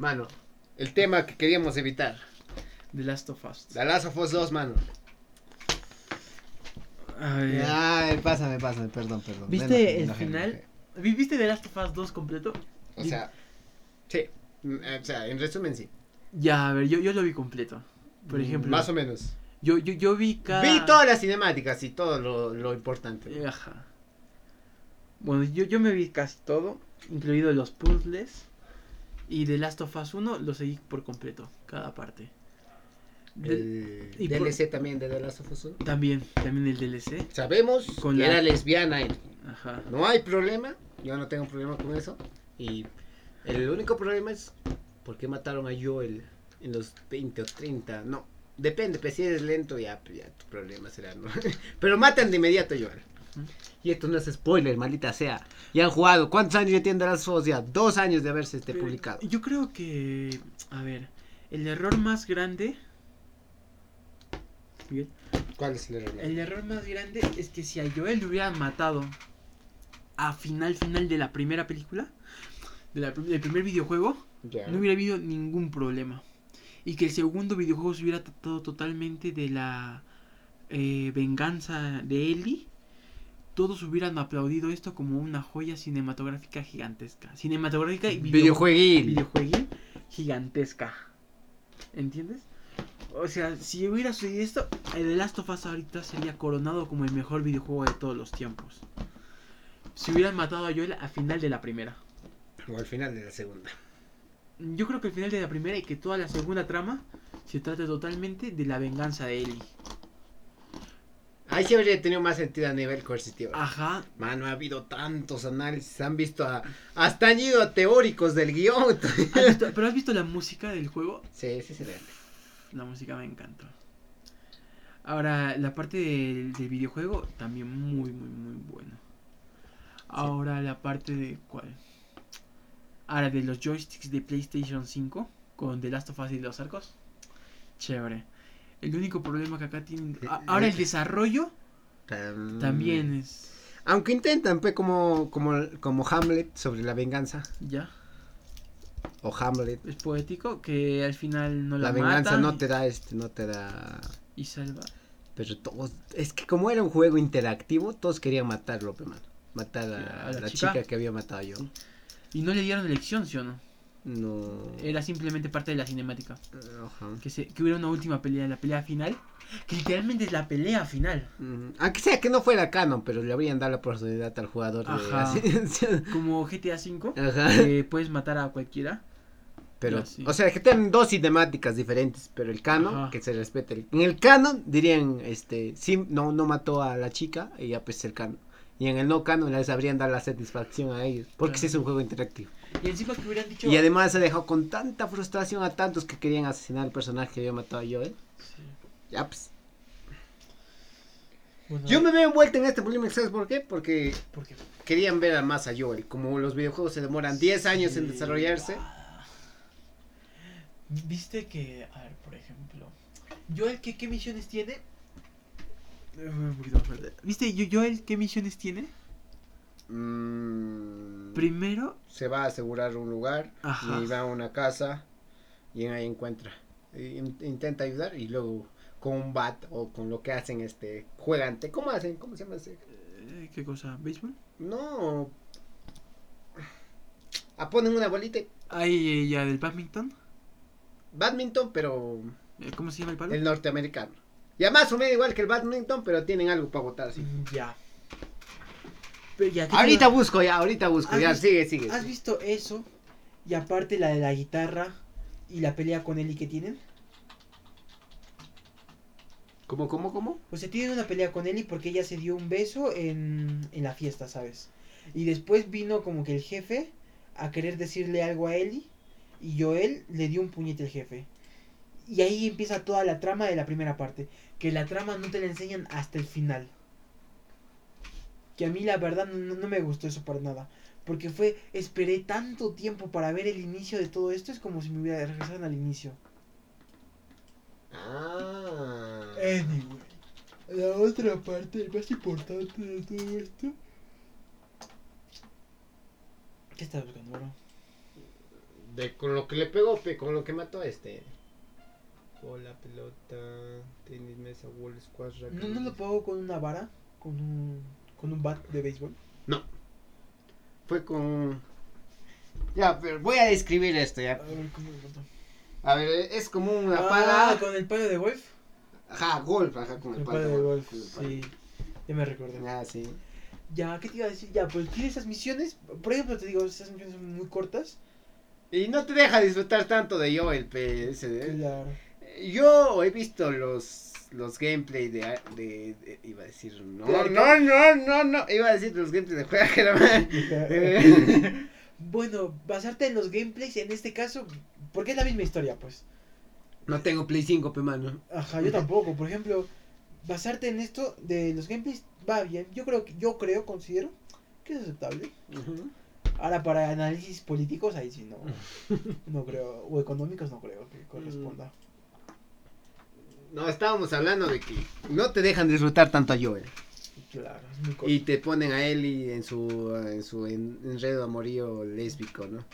Mano, el tema que queríamos evitar. The Last of Us. The Last of Us 2, mano. Ay, Ay, pásame, pásame, perdón, perdón. ¿Viste el final? enojé. ¿Vi- ¿Viste The Last of Us 2 completo? O sea, sí. Mm, eh, O sea, en resumen, sí. Ya, a ver, yo, yo lo vi completo. Por ejemplo, Más o menos. yo, yo, yo vi cada... Vi todas las cinemáticas y todo lo, lo importante. Ajá. Bueno, yo, yo me vi casi todo, incluido los puzzles. Y The Last of Us 1 lo seguí por completo, cada parte. De- por- DLC también de The Last of Us 1. También, también el DLC. Sabemos Con que la- era lesbiana. él. Ajá. No hay problema. Yo no tengo problema con eso. Y el único problema es por qué mataron a Joel en los 20 o 30. No, depende, pues si eres lento ya, pues, ya tu problema será, ¿no? Pero matan de inmediato a Joel. Y esto no es spoiler, maldita sea. Ya han jugado. ¿Cuántos años ya tienen de las Us? Ya dos años de haberse este Pero publicado. Yo creo que, a ver, el error más grande... ¿Cuál es el error? El error más grande es que si a Joel le hubieran matado a final final de la primera película, de la prim- del primer videojuego, no hubiera habido ningún problema. Y que el segundo videojuego se hubiera tratado totalmente de la eh, venganza de Ellie. Todos hubieran aplaudido esto como una joya cinematográfica gigantesca. Cinematográfica y video- Videojueguil. videojueguil gigantesca. ¿Entiendes? O sea, si hubiera sucedido esto, el The Last of Us ahorita sería coronado como el mejor videojuego de todos los tiempos. Si hubieran matado a Joel a final de la primera. O al final de la segunda. Yo creo que al final de la primera y que toda la segunda trama se trata totalmente de la venganza de Ellie. Ahí sí habría tenido más sentido a nivel coercitivo. Ajá. Mano, ha habido tantos análisis, han visto a, hasta han ido a teóricos del guion. ¿Has visto- ¿Pero has visto la música del juego? sí, sí, sí. La música me encantó. Ahora, la parte del, del videojuego también muy, muy, muy bueno. Ahora, la parte de. ¿Cuál? Ahora, de los joysticks de PlayStation 5 con The Last of Us y los arcos. Chévere. El único problema que acá tienen. a- Ahora, el desarrollo Tam- también es. Aunque intentan, pues, como, como, como Hamlet sobre la venganza. Ya. O Hamlet. Es poético que al final no la, La venganza matan no y- te da este, no te da. Y salva. Pero todos. Es que como era un juego interactivo, todos querían matarlo, pe, mano. Matar a, ¿A la la, chica? chica? que había matado yo. Y no le dieron elección, ¿sí o no? No. Era simplemente parte de la cinemática. Ajá. que, se, que hubiera una última pelea, la pelea final, que literalmente es la pelea final. Ujú. Aunque sea que no fuera canon, pero le habrían dado la oportunidad al jugador de. Ajá. Como GTA V, Ajá. puedes matar a cualquiera. Pero, o sea, que tienen dos cinemáticas diferentes, pero el canon, Ajá. que se respete. En el canon dirían, este, sí, no, no mató a la chica, y ya pues el canon. Y en el no canon les habrían dado la satisfacción a ellos, porque sí es un juego interactivo. Y encima que hubieran dicho... Y además se dejó con tanta frustración a tantos que querían asesinar al personaje que había matado a Joel. Sí. Ya pues. Bueno, Yo me veo envuelto en este problema, ¿sabes por qué? Porque ¿por qué? querían ver a más a Joel. Como los videojuegos se demoran 10 años en desarrollarse. Viste que, a ver, por ejemplo, Joel, ¿qué, qué misiones tiene? Eh, un poquito más fuerte. ¿Viste Joel qué misiones tiene? Mm, Primero, se va a asegurar un lugar Ajá. y va a una casa y ahí encuentra. Intenta ayudar y luego con un bat o con lo que hacen este juegan. te- ¿Cómo hacen? ¿Cómo se llama ese? eh, ¿qué cosa? ¿Béisbol? No. Ah, ponen una bolita. y- Ahí ya del badminton. Badminton, pero Eh, ¿Cómo se llama el palo? el norteamericano. Ya más o menos igual que el badminton, pero tienen algo para botar así. Mm, Ya. Pero ya, ¿qué te Ahorita busco ya, ahorita busco. ¿Has Ya, visto- sigue, sigue. ¿Has visto eso? Y aparte la de la guitarra y la pelea con Ellie que tienen. ¿Cómo, cómo, cómo? O sea, tienen una pelea con Ellie porque ella se dio un beso en, en la fiesta, ¿sabes? Y después vino como que el jefe a querer decirle algo a Ellie y Joel le dio un puñete al jefe. Y ahí empieza toda la trama de la primera parte. Que la trama no te la enseñan hasta el final. Que a mí la verdad no, no me gustó eso para nada. Porque fue, esperé tanto tiempo para ver el inicio de todo esto. Es como si me hubiera regresado al inicio. Ah. Anyway, la otra parte, el más importante de todo esto. ¿Qué estás buscando, bro? de con lo que le pegó, pe, con lo que mató a este. Bola, pelota, tenis, mesa, wall, squash, racket. ¿No, no lo pegó con una vara? ¿Con un, con un bat de béisbol? Fue con. Ya, pero voy a describir esto A ya. ver, ¿cómo lo? A ver, es como una Ah, pala. con el palo de golf. Ajá, golf, ajá, con el el palo palo de golf, sí. Ya me recordé. Ah, sí. Ya, ¿qué te iba a decir? Ya, pues tiene esas misiones. Por ejemplo, te digo, esas misiones son muy cortas. Y no te deja disfrutar tanto de yo el PS. ¿eh? Claro. Yo he visto los los gameplay de, de, de- iba a decir no no no no no iba a decir los gameplay de juega que Bueno, basarte en los gameplays en este caso, porque es la misma historia, pues. no tengo Play 5 pe mano Ajá, yo tampoco. Por ejemplo, basarte en esto de los gameplays va bien. Yo creo que yo creo, considero que es aceptable. Ahora para análisis políticos ahí sí no. No creo o económicos no creo que corresponda. No estábamos hablando de que no te dejan disfrutar tanto a Joel Claro, es muy corto. y te ponen a Ellie en su en su en- enredo amorío lésbico no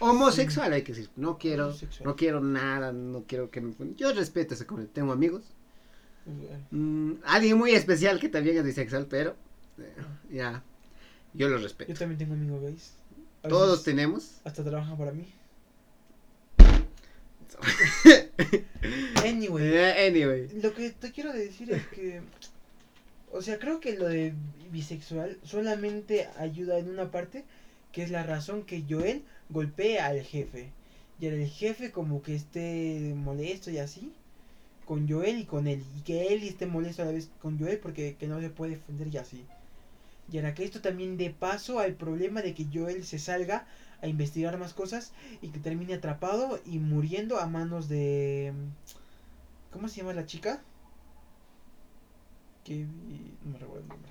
homosexual hay que decir no quiero no quiero nada no quiero que me yo respeto ese comentario tengo amigos Bueno, Mm, alguien muy especial que también es bisexual, pero eh, ya, yo lo Yo respeto. también tengo amigos gays. Todos tenemos. hasta trabajan para mí. Anyway, Eh, anyway. lo que te quiero decir es que, o sea, creo que lo de bisexual solamente ayuda en una parte, que es la razón que Joel golpea al jefe. Y el jefe como que esté molesto y así, con Joel y con él. Y que él esté molesto a la vez con Joel porque que no se puede defender y así. Y ahora que esto también dé paso al problema de que Joel se salga a investigar más cosas y que termine atrapado y muriendo a manos de... ¿Cómo se llama la chica? Que... No me recuerdo el nombre.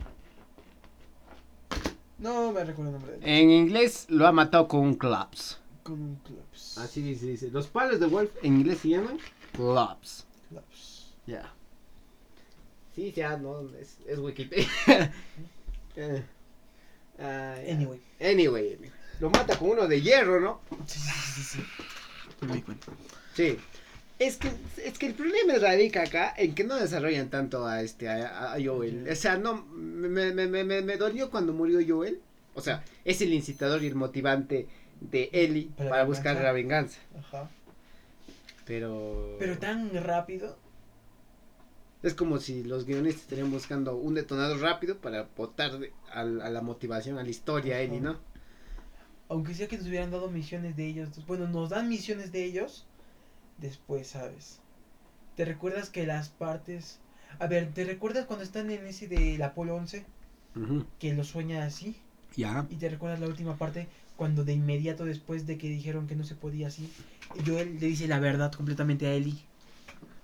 No me recuerdo el nombre de ella. En inglés lo ha matado con un clubs. Con un clubs. Así dice, dice. Los palos de Wolf en inglés se llaman clubs. Clubs. Ya. Sí, ya, no, es, es Wikipedia. Eh, ah. Anyway. Anyway, anyway. Lo mata con uno de hierro, ¿no? Sí, sí, sí, sí, sí. No me cuenta. Sí. Es que, es que el problema radica acá en que no desarrollan tanto a este a, a Joel. O sea, no me, me, me, me, dolió cuando murió Joel. O sea, es el incitador y el motivante de Ellie Para buscar la venganza. Ajá. Pero Pero tan rápido. es como si los guionistas estarían buscando un detonador rápido para botar a, a la motivación, a la historia Ellie. ¿no? Aunque sea que nos hubieran dado misiones de ellos. Bueno, nos dan misiones de ellos. Después, ¿sabes? ¿Te recuerdas que las partes... A ver, ¿te recuerdas cuando están en ese del Apolo 11? Ujú. Que lo sueña así. Ya. ¿Y te recuerdas la última parte? Cuando de inmediato después de que dijeron que no se podía así, Joel le dice la verdad completamente a Ellie.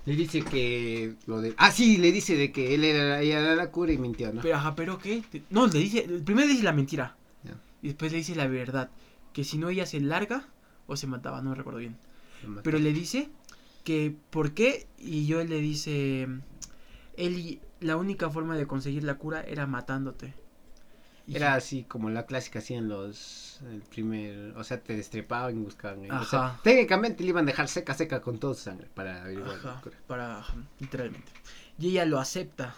Le dice que lo de... Ah, sí, le dice de que él era, ella era la cura y mintió, ¿no? Pero, ajá, ¿pero qué? No, le dice... Primero dice la mentira. Y después le dice la verdad. Que si no ella se larga o se mataba, no me recuerdo bien. Pero le dice que por qué y Joel le dice Eli la única forma de conseguir la cura era matándote. Y Era así como la clásica así en los el primer, o sea, te destrepaban y buscaban. O sea, Ajá. técnicamente le iban a dejar seca seca con toda su sangre para averiguar la Ajá, cura. para literalmente. Y ella lo acepta.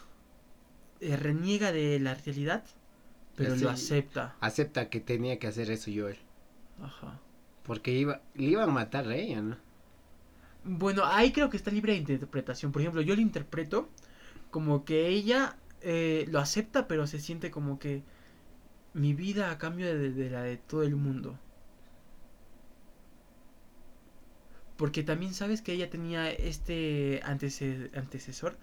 Eh, reniega de la realidad, pero lo acepta. Acepta que tenía que hacer eso Joel, Ajá. porque iba le iban a matar a ella, ¿no? Bueno, ahí creo que está libre de interpretación. Por ejemplo, yo lo interpreto como que ella eh, lo acepta, pero se siente como que mi vida a cambio de, de la de todo el mundo. Porque también sabes que ella tenía este antece- antecesor,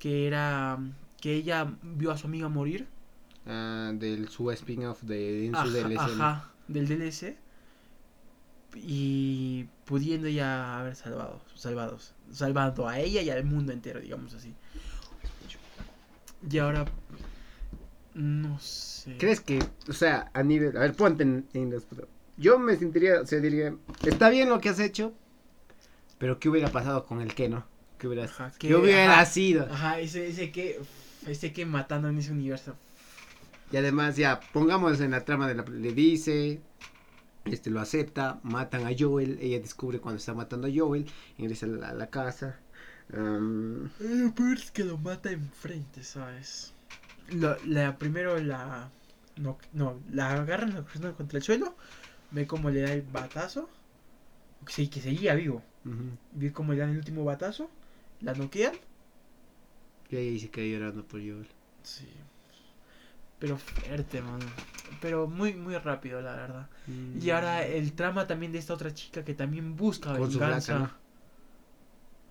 que era que ella vio a su amiga morir. Ah, del su spin-off de en su Ajá, DLC. ajá, del DLC. Y pudiendo ya haber salvado, salvados, salvado a ella y al mundo entero, digamos así. Y ahora, no sé. ¿Crees que, o sea, a nivel, a ver, ponte en, en los yo me sentiría, o sea, diría, está bien lo que has hecho, pero ¿qué hubiera pasado con el que no? ¿Qué hubiera, Ajá, ¿qué que- hubiera ajá. sido? Ajá, ese, ese que, ese que matando en ese universo. Y además, ya, pongamos en la trama de la le dice, Este lo acepta, matan a Joel, ella descubre cuando está matando a Joel, ingresa a la, a la casa. Lo peor es que lo mata enfrente, ¿sabes? Lo- la, primero la... No, no, la agarran la contra el suelo, ve cómo le da el batazo, sí, que seguía vivo, ve cómo le dan el último batazo, la noquean, Y ella dice que llorando por Joel. sí, pero fuerte, mano, pero muy, muy rápido, la verdad. Y ahora el trama también de esta otra chica que también busca Con su venganza. flaca, ¿no?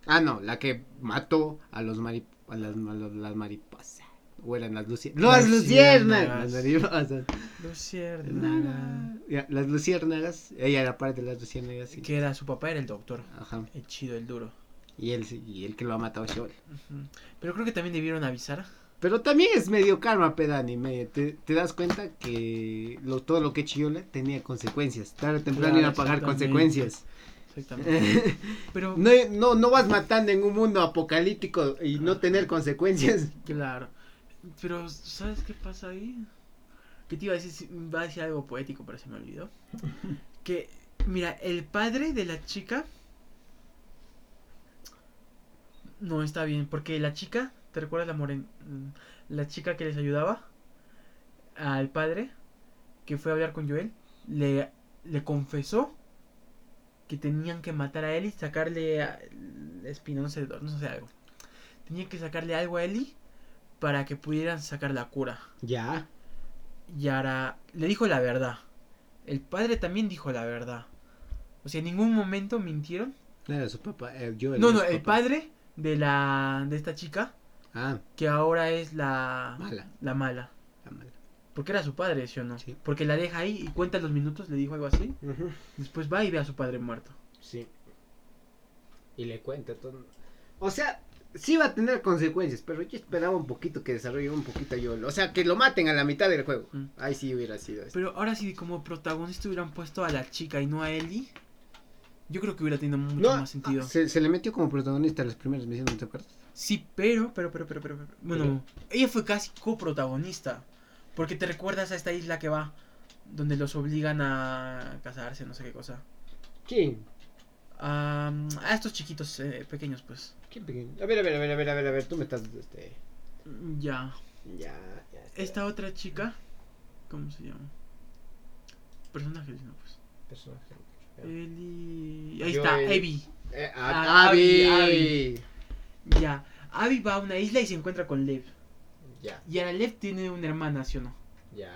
Ah, no, la que mató a los mari a las, a los- las mariposas. O eran las luciérnagas. Las luciérnagas. Las. Ya, las luciérnagas. Ella era parte de las luciérnagas. sí. Que era su papá, era el doctor, Ajá. el chido, el duro. Y él, sí, y el que lo ha matado. Ujú. Pero creo que también debieron avisar. Pero también es medio karma, pedani. medio. Te, te das cuenta que lo, todo lo que Joel tenía consecuencias. Tarde o temprano Claro, iba a pagar consecuencias. Exactamente. Pero, No, no, no vas matando en un mundo apocalíptico y no tener consecuencias. claro. Pero, ¿sabes qué pasa ahí? Que te iba a decir, va a decir algo poético, pero se me olvidó. Que, mira, el padre de la chica. No está bien, porque la chica, ¿te recuerdas la moren La chica que les ayudaba al padre, que fue a hablar con Joel, le, le confesó que tenían que matar a Ellie, sacarle a- la espina, no sé, no sé algo. Tenían que sacarle algo a Ellie para que pudieran sacar la cura. Ya. Y ahora le dijo la verdad. El padre también dijo la verdad. O sea, en ningún momento mintieron. No era su papá. eh, Joel No, no, el papá. padre de la de esta chica Ah, que ahora es la Mala. La mala. la mala. Porque era su padre, ¿sí o no? Sí. Porque la deja ahí y cuenta los minutos, le dijo algo así. Después va y ve a su padre muerto. Sí. Y le cuenta todo. O sea, sí va a tener consecuencias, pero yo esperaba un poquito que desarrolle un poquito a Joel. O sea, que lo maten a la mitad del juego. Mm. Ahí sí hubiera sido. Pero ahora sí, como protagonista hubieran puesto a la chica y no a Ellie, yo creo que hubiera tenido mucho No, más sentido. ah, se, se le metió como protagonista a las primeras misiones, ¿te acuerdas? Sí, pero, pero, pero, pero, pero, pero- bueno, ella fue casi coprotagonista. Porque te recuerdas a esta isla que va, donde los obligan a casarse, no sé qué cosa. ¿Quién? A, a estos chiquitos eh, pequeños, pues. ¿Quién pequeño? A ver, a ver, a ver, a ver, a ver, a ver, tú me estás, este... Ya. Ya, ya. está. Esta otra chica, ¿cómo se llama? Personaje, no, pues. Personaje. Eli... Ahí Yo, está, Evi. Eh, Ah, a- Abby, Abby, Abby. Ya. Abby va a una isla y se encuentra con Lev. Ya, Y ahora Lev tiene una hermana, ¿sí o no? ya.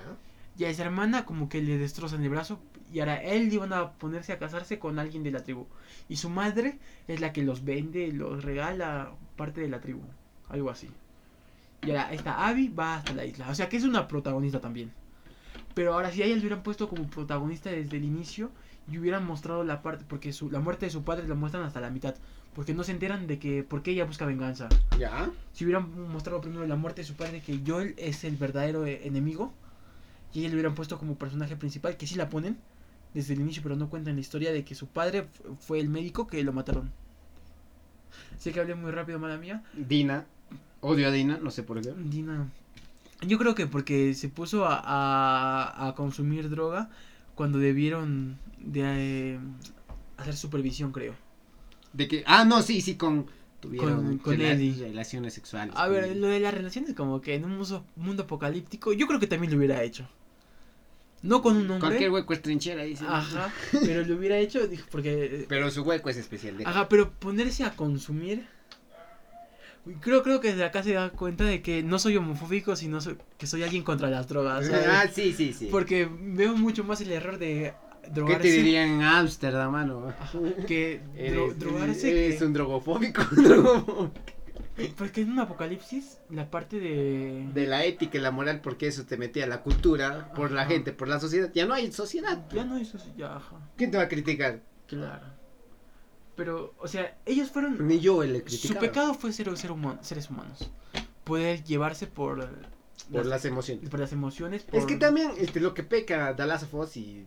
Y a esa hermana como que le destrozan el brazo y ahora él iban a ponerse a casarse con alguien de la tribu. Y su madre es la que los vende, los regala parte de la tribu. Algo así. Y ahora esta Abby va hasta la isla. O sea que es una protagonista también. Pero ahora si a ella le hubieran puesto como protagonista desde el inicio y hubieran mostrado la parte, porque su, la muerte de su padre la muestran hasta la mitad. Porque no se enteran de que, por qué ella busca venganza. Ya. Si hubieran mostrado primero la muerte de su padre, que Joel es el verdadero eh, enemigo, y ella le hubieran puesto como personaje principal, que sí la ponen desde el inicio, pero no cuentan la historia de que su padre fu- fue el médico que lo mataron. Sé que hablé muy rápido, mala mía. Dina. Odio a Dina, no sé por qué. Dina. Yo creo que porque se puso a, a, a consumir droga cuando debieron de eh, hacer supervisión, creo. De que, ah, no, sí, sí, con, tuvieron Con- con rela- relaciones sexuales. A ver, lo de las relaciones como que en un mundo apocalíptico, yo creo que también lo hubiera hecho. No con un hombre. Cualquier hueco es trinchera, dice. Ajá, pero lo hubiera hecho, porque... Pero su hueco es especial. de- Ajá, pero ponerse a consumir... Creo, creo que desde acá se da cuenta de que no soy homofóbico, sino soy- que soy alguien contra las drogas. ¿sabes? Ah, sí, sí, sí. Porque veo mucho más el error de ¿Qué te dirían en Ámsterdam, mano? Que dro- Eres, drogarse. eres que- un drogofóbico. drogofóbico. Porque en un apocalipsis, la parte de. De la ética y la moral, porque eso te metía la cultura, por la gente, por la sociedad. Ya no hay sociedad. Ya no. Ya, ajá. ¿Quién te va a criticar? Claro. Pero, o sea, ellos fueron. Ni yo le Su criticaba. pecado fue ser, ser human- seres humanos. Poder llevarse por, Por las, las emociones. por las emociones. Es que también este, lo que peca of Us y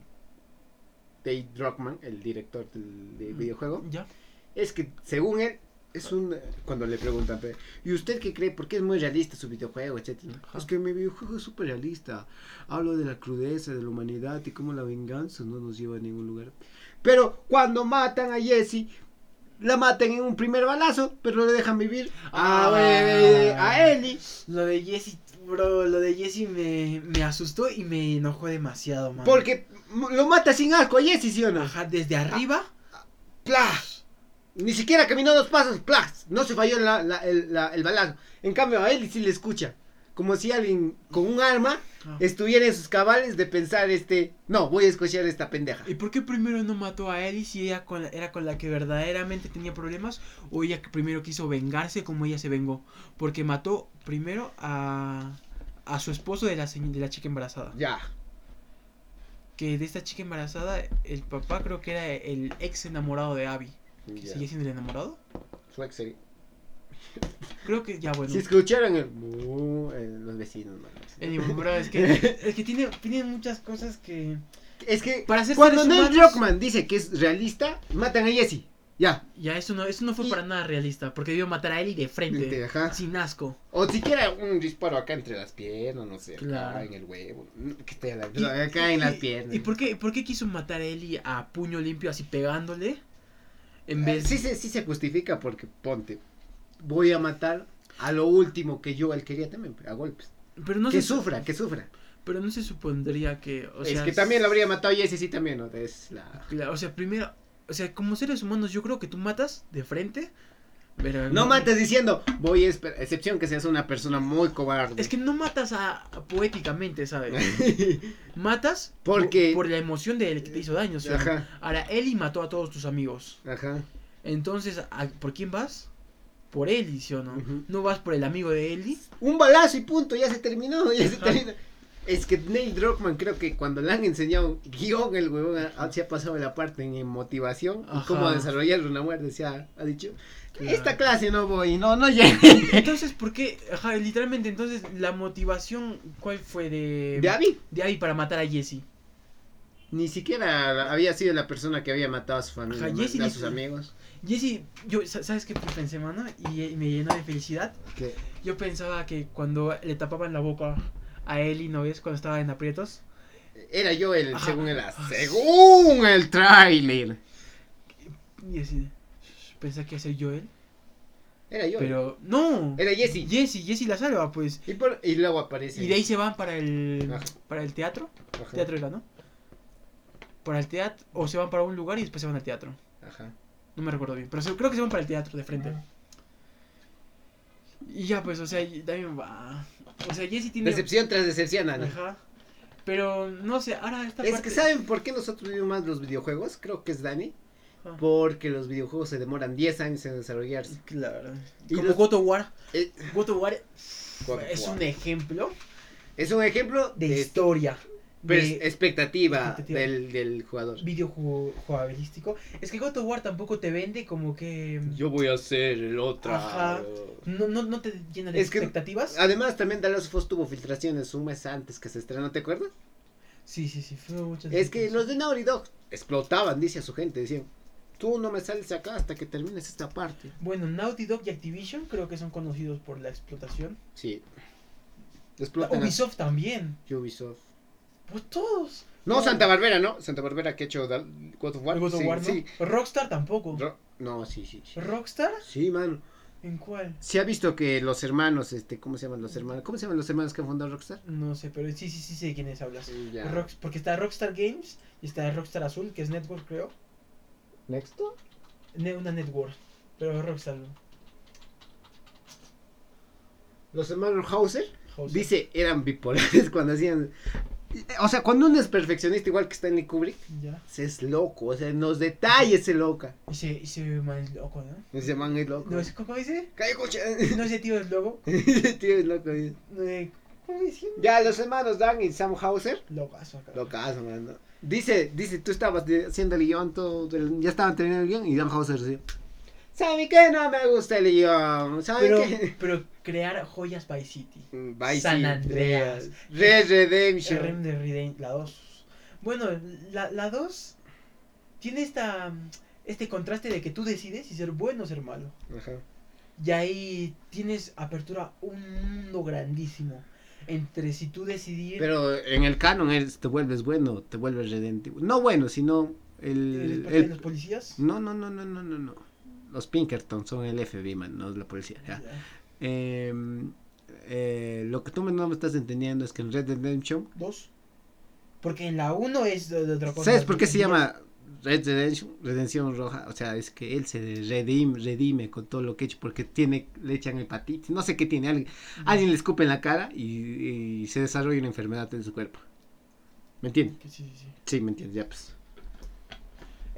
Dave Druckmann, el director del, del Mm, videojuego, Ya. es que según él es un cuando le preguntan, ¿y usted qué cree? ¿Por qué es muy realista su videojuego, etcétera? Es que mi videojuego es súper realista. Hablo de la crudeza de la humanidad y cómo la venganza no nos lleva a ningún lugar. Pero cuando matan a Jesse, la matan en un primer balazo, pero le dejan vivir a, Ah. eh, a Ellie. Lo de Jesse, bro, lo de Jesse me, me asustó y me enojó demasiado, man. Porque lo mata sin asco a Jesse, ¿sí o no? Ajá, desde arriba. ¡Plas! Ni siquiera caminó dos pasos, ¡plas! No se falló la- la- el, la- el balazo. En cambio, a él sí le escucha. Como si alguien con un arma Ah. estuviera en sus cabales de pensar, este, no, voy a escuchar a esta pendeja. ¿Y por qué primero no mató a Ellie si ella con la- era con la que verdaderamente tenía problemas? ¿O ella que primero quiso vengarse como ella se vengó? Porque mató primero a, a su esposo de la, se- de la chica embarazada. Ya. Que de esta chica embarazada, el papá creo que era el ex enamorado de Abby. ¿Que ya. ¿Sigue siendo el enamorado? Su ex Creo que ya bueno. Si escucharon el, eh, los vecinos. Anyway, bro, es que, es que tiene, tiene muchas cosas que... Es que Para ser cuando Neil Druckmann dice que es realista, matan a Jesse. Ya. Ya, eso no, eso no fue Y- para nada realista, porque debió matar a Ellie de frente, Ajá. sin asco. O siquiera un disparo acá entre las piernas, no sé, Claro. acá en el huevo. Que esté la- Y- acá en las y- piernas. ¿Y por qué, por qué quiso matar a Ellie a puño limpio, así pegándole? En Eh, vez sí, se- sí se justifica porque ponte, voy a matar a lo último que yo él quería también, a golpes. Pero no que se, sufra, que sufra. Pero no se supondría que... O es sea, que también lo habría matado Jesse, sí también, ¿no? Es la... O sea, primero... O sea, como seres humanos yo creo que tú matas de frente, pero... No mates diciendo, voy a esperar, excepción que seas una persona muy cobarde. Es que no matas a, a poéticamente, ¿sabes? matas Porque- por, por la emoción del que te hizo daño. ¿sí o no? Ajá, Ahora, Ellie mató a todos tus amigos. ajá. Entonces, ¿a- ¿por quién vas? Por Ellie, ¿sí o no? No vas por el amigo de Ellie. Un balazo y punto, ya se terminó, ya se terminó. Es que Neil Druckmann creo que cuando le han enseñado guion, el huevón ha- se ha pasado la parte en motivación y cómo desarrollar una muerte. Se ha, ha dicho, Claro. esta clase no voy, no, no llegué. Entonces, ¿por qué? Ajá, literalmente, entonces, la motivación, ¿cuál fue de... De Abby, de Abby para matar a Jesse? ni siquiera había sido la persona que había matado a su familia, Ajá, Jesse a sus amigos. Jesse, yo, sa- ¿sabes qué pensé, mano? Y, y me llenó de felicidad. Que, Yo pensaba que cuando le tapaban la boca a Ellie, ¿no ves? Cuando estaba en aprietos. era yo el, Ajá. según el, según el tráiler. Y así, pensé que iba a ser Joel. Era yo. Pero, no. Era Jesse. Jesse, Jesse la salva, pues. Y, por- y luego aparece. Y de ahí se van para el, Ajá. para el teatro. Ajá, Teatro era, ¿no? Para el teatro. O se van para un lugar y después se van al teatro. Ajá. No me recuerdo bien. Pero se- creo que se van para el teatro de frente. Y ya, pues, o sea, también va. O sea, Jesse tiene. Decepción tras decepción, Ana. Ajá. Pero, no sé, ahora esta Es parte. que ¿saben por qué nosotros vivimos más los videojuegos? Creo que es Dani. Ajá. Porque los videojuegos se demoran 10 años en desarrollarse. Claro. Y Como los- God of War. Eh, God of War God es War. un ejemplo Es un ejemplo de de, historia. Pers- De expectativa, expectativa. Del, del jugador. videojugabilístico. Es que God of War tampoco te vende como que. Yo voy a ser el otro. Ajá. No, no, no te llena de Es que- expectativas. Además, también The Last of Us tuvo filtraciones un mes antes que se estrenó, ¿te acuerdas? Sí, sí, sí. Fue muchas Es que los de Naughty Dog explotaban, dice a su gente, decían, tú no me sales acá hasta que termines esta parte. Bueno, Naughty Dog y Activision creo que son conocidos por la explotación. Sí. Explotan a- Ubisoft también. Ubisoft. Pues todos. No. Santa Barbera, ¿no? Santa Barbera que ha hecho God of War. God of sí, War, ¿no? sí. Rockstar tampoco. Ro- no, sí, sí, sí. ¿Rockstar? Sí, mano. ¿En cuál? Se ha visto que los hermanos, este, ¿cómo se llaman los hermanos? ¿Cómo se llaman los hermanos que han fundado Rockstar? No sé, pero sí, sí, sí sé de quiénes hablas. Ya. Rox- porque está Rockstar Games y está Rockstar Azul, que es Network, creo. ¿Nexto? Ne- una Network. Pero Rockstar. no. Los hermanos Hauser, Hauser. dice, eran bipolares cuando hacían... O sea, cuando uno es perfeccionista igual que Stanley Kubrick, Ya. se es loco, o sea, en los detalles se loca. Y se, se más loco, ¿no? Ese man es loco. No, es- ¿Cómo dice? Calla, coche. No, ese tío es loco. Ese tío es loco. eh. Eh, ¿Cómo dice? Ya, los hermanos Dan y Sam Hauser. Locazo acá. Locazo, man. ¿no? Dice, dice, tú estabas haciendo el guion, todo, ya estaban terminando el guion y Dan Hauser decía, ¿sabe qué? No me gusta el guion, ¿sabe Pero, qué? pero crear joyas by City. Vice San City, Andreas. Red Redemption. de Reden- la 2. Bueno, la, la 2 tiene esta este contraste de que tú decides si ser bueno o ser malo. Ajá. Y ahí tienes apertura un mundo grandísimo. Entre si tú decidir. Pero en el canon es, te vuelves bueno, te vuelves redentivo. No bueno, sino el... ¿Eres parte el- de los policías? No, no, no, no, no, no, no. Los Pinkerton son el FBI, man, no es la policía. ya. Ya. Eh, eh, lo que tú no me estás entendiendo es que en Red Dead Redemption... Dos. Porque en la uno es de, de otra cosa. ¿Sabes por qué se llama Red Redemption? Redención Roja. O sea, es que él se redime, redime con todo lo que ha hecho porque tiene, le echan hepatitis. No sé qué tiene. Alguien, alguien le escupe en la cara y, y se desarrolla una enfermedad en su cuerpo. ¿Me entiendes? Sí, sí, sí. Sí, me entiendes, ya pues.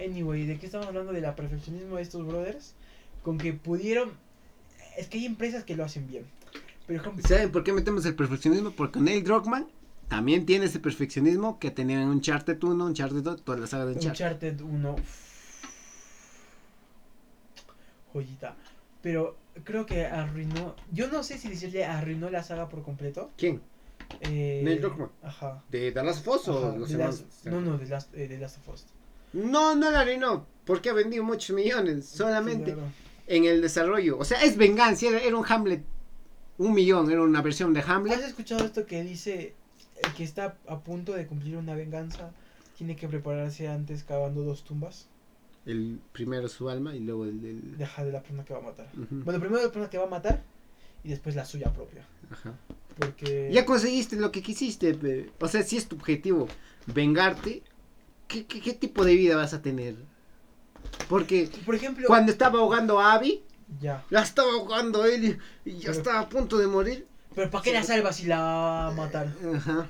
Anyway, ¿de qué estamos hablando? De la perfeccionismo de estos brothers. Con que pudieron. Es que hay empresas que lo hacen bien. Pero ejemplo, ¿Saben por qué metemos el perfeccionismo? Porque Neil Druckmann también tiene ese perfeccionismo que tenía en Uncharted 1, Uncharted 2, toda la saga de Uncharted. Uncharted 1. Joyita. Pero creo que arruinó. Yo no sé si decirle arruinó la saga por completo. ¿Quién? Eh, Neil Druckmann. Ajá. ¿De The Last of Us o los hermanos? Last- no, no, de Last, eh, The Last of Us. No, no la arruinó. Porque ha vendido muchos millones. Solamente Sí, claro. en el desarrollo. O sea, es venganza. Era, era un Hamlet. Un millón. Era una versión de ¿Has Hamlet. escuchado esto que dice el que está a punto de cumplir una venganza tiene que prepararse antes cavando dos tumbas? El primero su alma y luego el del. Deja de la persona que va a matar. Bueno, primero la persona que va a matar y después la suya propia. ajá. Porque. Ya conseguiste lo que quisiste. O sea, si es tu objetivo vengarte, ¿qué, qué, qué tipo de vida vas a tener? Porque Por ejemplo. cuando estaba ahogando a Abby, Ya. la estaba ahogando él y, y ya Pero- estaba a punto de morir. Pero ¿para qué la salvas si la va a matar? Ajá.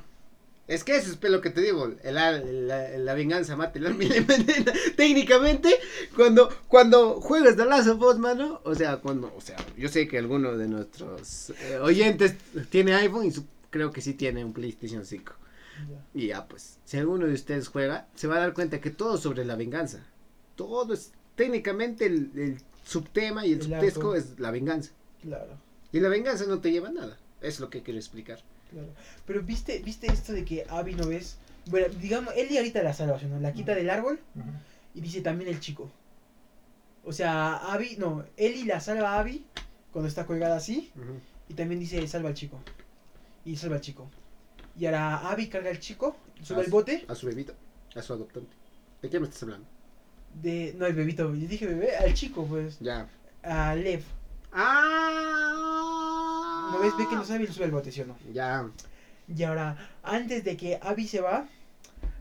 Es que eso es lo que te digo, el al- la, la venganza mata el alma y la. Técnicamente, cuando, cuando juegas The Last of Us, mano, o sea, cuando, o sea, yo sé que alguno de nuestros eh, oyentes tiene iPhone y su- creo que sí tiene un PlayStation 5. Y ya, pues, si alguno de ustedes juega, se va a dar cuenta que todo es sobre la venganza. Todo es, técnicamente, el, el subtema y el, El subtexto arco. es la venganza. Claro, Y la venganza no te lleva a nada. Es lo que quiero explicar. claro. Pero viste, viste esto de que Abby no ves. Bueno, digamos, Ellie ahorita la salva, ¿no? La quita del árbol y dice también el chico. O sea, Abby, no, Ellie la salva a Abby cuando está colgada así. Y también dice salva al chico. Y salva al chico. Y ahora Abby carga al chico, sube al bote A su bebito, a su adoptante. ¿De qué me estás hablando? de. No, el bebito, yo dije bebé, al chico, pues. Ya. A Lev. ¡Ah! ¿No ves? Ve que no sabe y sube al bote, ¿sí o no? Ya. Y ahora, antes de que Abby se va,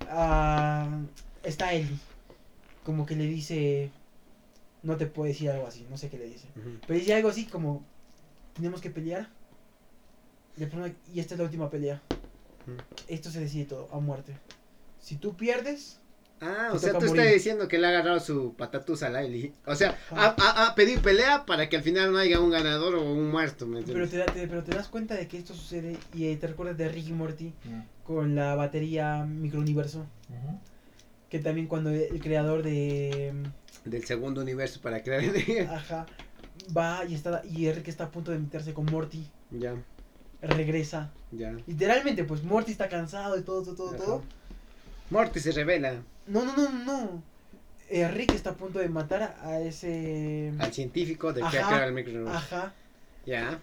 ah, está Ellie. Como que le dice. No te puedo decir algo así, no sé qué le dice. Ujú. Pero dice algo así como. Tenemos que pelear. Y esta es la última pelea. Esto se decide todo, a muerte. Si tú pierdes, Ah, o sea, tú estás morir. diciendo que le ha agarrado su patatús a Laili. O sea, ha- ha pedido pelea para que al final no haya un ganador o un muerto, ¿me pero te, te- pero te das cuenta de que esto sucede y eh, te recuerdas de Ricky Morty con la batería microuniverso. Que también cuando el creador de... Del segundo universo para crear. Ajá. Va y está y Rick está a punto de meterse con Morty. Ya, Regresa. ya. Literalmente, pues Morty está cansado y todo, todo, todo, Ajá. todo. Morty se revela No, no, no, no. Eh, Rick está a punto de matar a ese... al científico de que creado el microuniverso. Ajá. Ya.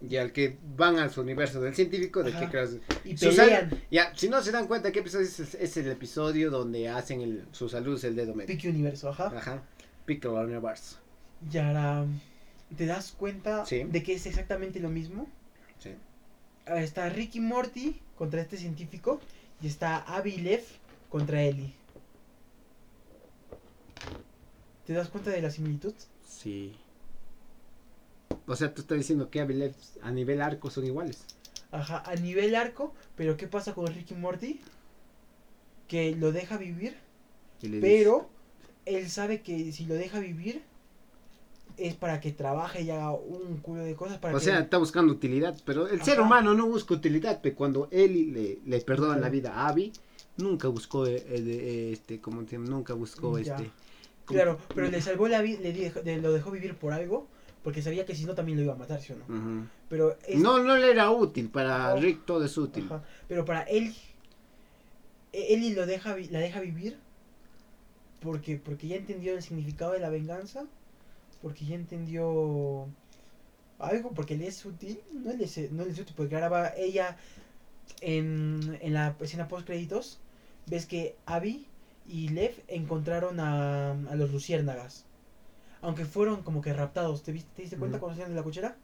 Y al que van al su universo del científico de Ajá. que creas. Y pelean. Ya, si no se dan cuenta, ¿qué episodio es? Es el episodio donde hacen el, su salud el dedo medio. Pique Universo, ajá. Ajá. Piccolo Universe. Y ahora, ¿te das cuenta Sí. de que es exactamente lo mismo? Sí. Está Ricky Morty contra este científico y está Abby y Lev contra Ellie. ¿Te das cuenta de la similitud? Sí. O sea, tú estás diciendo que Abby y Lev a nivel arco son iguales. Ajá, a nivel arco, pero ¿qué pasa con Ricky Morty? Que lo deja vivir, pero él sabe que si lo deja vivir es para que trabaje y haga un culo de cosas para O que... sea, está buscando utilidad, pero el ser humano no busca utilidad, pero cuando él le, le perdona la vida a Abby, nunca buscó, eh, eh, de- este, como te- nunca buscó, Ya. este... Claro, pero le salvó la vida, le lo dejó vivir por algo, porque sabía que si no también lo iba a matar, ¿sí o no? Pero es- No, no le era útil, para Oh. Rick todo es útil. Ajá, Pero para él, Ellie lo deja, la deja vivir porque porque ya entendió el significado de la venganza, porque ya entendió algo, porque le es útil, no le es, no le es útil, porque ahora va ella en, en la escena post créditos, ves que Abby y Lev encontraron a, a los luciérnagas. Aunque fueron como que raptados, ¿te, viste, te diste cuenta cuando salían de la cochera?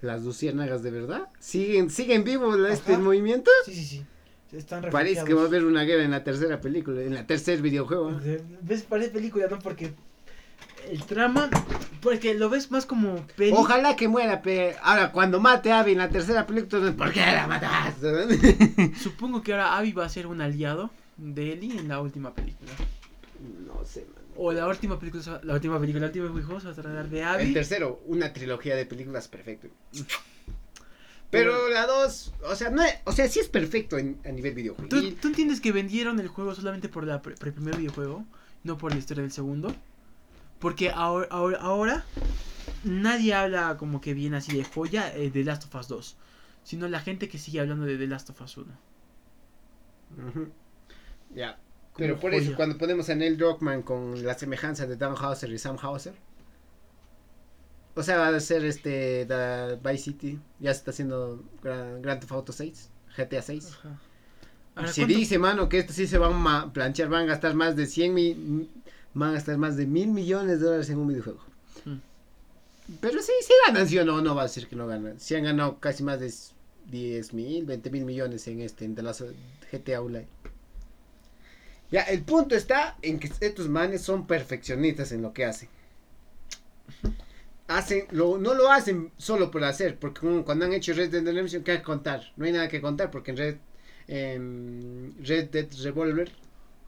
Las luciérnagas de verdad siguen siguen vivos este movimiento. Sí, sí, sí. Están Parece que va a haber una guerra en la tercera película, en la tercer videojuego. De- ¿Ves? Parece película, ¿no? Porque el trama, porque lo ves más como peli. Ojalá que muera, pero ahora cuando mate a Abby en la tercera película, ¿por qué la mataste? Supongo que ahora Abby va a ser un aliado de Ellie en la última película. no sé, man. O la última película, la última película, la última videojuego se va a tratar de Abby. El tercero, una trilogía de películas perfecto. Pero la dos, o sea, no, o sea, sí es perfecto en- a nivel videojuego. ¿Tú, tú entiendes que vendieron el juego solamente por, la, por el primer videojuego? No por la historia del segundo. Porque ahora, ahora, ahora nadie habla como que bien así de joya eh, de Last of Us 2. Sino la gente que sigue hablando de The Last of Us 1. Ujú. Ya. Pero por eso, cuando ponemos a Neil Druckmann con la semejanza de Dan Hauser y Sam Hauser. O sea, va a ser este da Vice City. Ya se está haciendo Grand, Grand Theft Auto 6, GTA 6. Ajá. Ahora, ¿cuánto- dice, mano, que esto sí se va a planchar, van a gastar más de 100 mil, van a gastar más de mil millones de dólares en un videojuego. Hmm. Pero sí, sí ganan, sí o no, no va a decir que no ganan. Sí han ganado casi más de 10 mil, 20 mil millones en este, en The Last GTA Online. Ya, el punto está en que estos manes son perfeccionistas en lo que hacen. Hacen, lo, no lo hacen solo por hacer, porque cuando han hecho Red Dead Redemption, ¿qué hay que contar? No hay nada que contar, porque en Red, Red Dead Revolver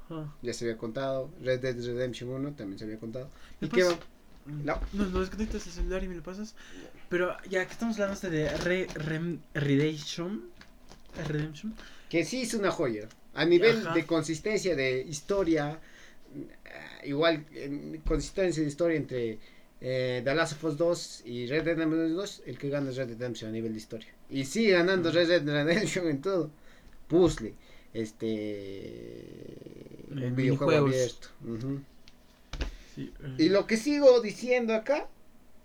Ajá. ya se había contado, Red Dead Redemption 1 también se había contado. ¿Me ¿Y qué va? No. No, lo desconectas el celular y me lo pasas. Pero ya que estamos hablando este de Re, Rem- Redemption. Redemption. Que sí es una joya. A nivel Ajá. de consistencia de historia, eh, igual en consistencia de historia entre eh, The Last of Us 2 y Red Dead Redemption 2, el que gana es Red Dead Redemption a nivel de historia. Y sigue ganando Red Dead Redemption en todo. Puzzle, este un En videojuego abierto. Sí, eh, Y lo que sigo diciendo acá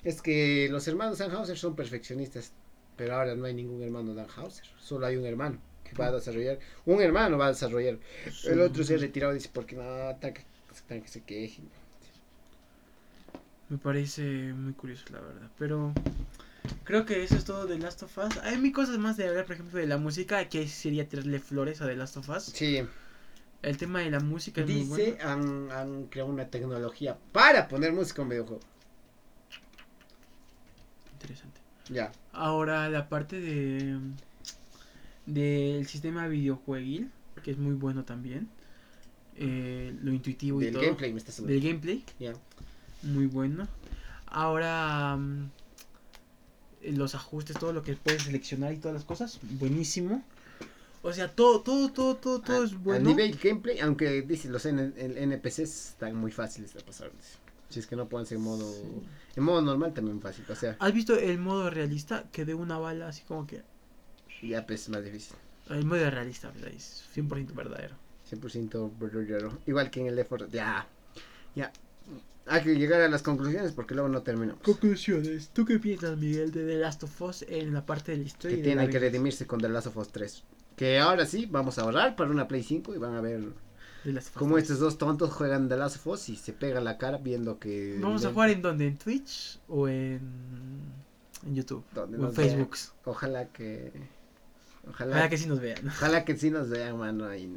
es que los hermanos Danhauser son perfeccionistas, pero ahora no hay ningún hermano Danhauser, solo hay un hermano que va a desarrollar, un hermano va a desarrollar, el otro se ha retirado y dice, porque no, tan que, tan que se quejen. Me parece muy curioso, la verdad. Pero creo que eso es todo de Last of Us. Hay mil cosas más de hablar, por ejemplo, de la música. Que sería tirarle flores a The Last of Us. Sí, El tema de la música es muy dice, bueno. han, han creado una tecnología para poner música en videojuego. Interesante. Ya, Ahora, la parte de del sistema videojueguil, que es muy bueno también. Eh, lo intuitivo y del todo. gameplay me estás hablando. Del gameplay. Ya. Muy bueno. Ahora mm, los ajustes, todo lo que puedes seleccionar y todas las cosas, buenísimo. O sea, todo, todo, todo, todo, todo a, es a bueno. nivel gameplay, aunque dice los N- NPCs están muy fáciles de pasar. Si es que no pueden ser en modo, Sí. en modo normal también fácil, o sea, ¿Has visto el modo realista? Que de una bala así como que... ya pues es más difícil. El modo realista, ¿verdad? Es 100% verdadero. 100% verdadero. Igual que en el effort. Ya. Ya. Hay que llegar a las conclusiones porque luego no terminamos. Conclusiones. ¿Tú qué piensas, Miguel, de The Last of Us en la parte de la Que historia? y de tiene la que redimirse con The Last of Us 3. Que ahora sí, vamos a ahorrar para una Play 5 y van a ver cómo 3. estos dos tontos juegan The Last of Us y se pegan la cara viendo que... ¿Vamos a jugar en dónde? ¿En Twitch o en, en YouTube? O en nos vean. Facebook. Ojalá que... Ojalá, Ojalá que sí nos vean. Ojalá que sí nos vean, mano. Y,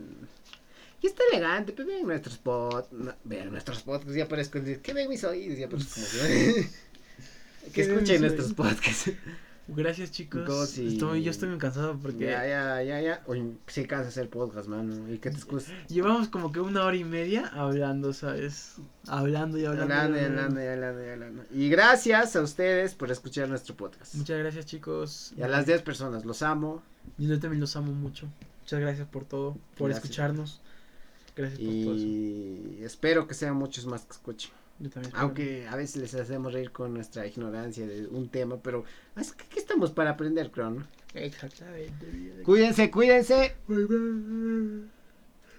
y está elegante, pues vean nuestros podcasts. vean nuestros podcasts, ya parezco. Que ven mis oídos, ya parezco como que. escuchen nuestros podcasts. Gracias, chicos. Y- Estoy, yo estoy muy cansado porque Ya, ya, ya, ya. Oye, sí hacer podcast, mano. Y que te escuches. llevamos como que una hora y media hablando, ¿sabes? Hablando y hablando. y Hablando, y hablando. y hablando, y hablando. Y gracias a ustedes por escuchar nuestro podcast. Muchas gracias, chicos. Y a las 10 personas, los amo. Yo también los amo mucho. Muchas gracias por todo, por Gracias. escucharnos. Gracias por todo. Y espero que sean muchos más que escuchen. Yo también espero. Aunque a veces les hacemos reír con nuestra ignorancia de un tema, pero es que aquí estamos para aprender, creo, ¿no? Exactamente. Cuídense, cuídense. Bye, bye.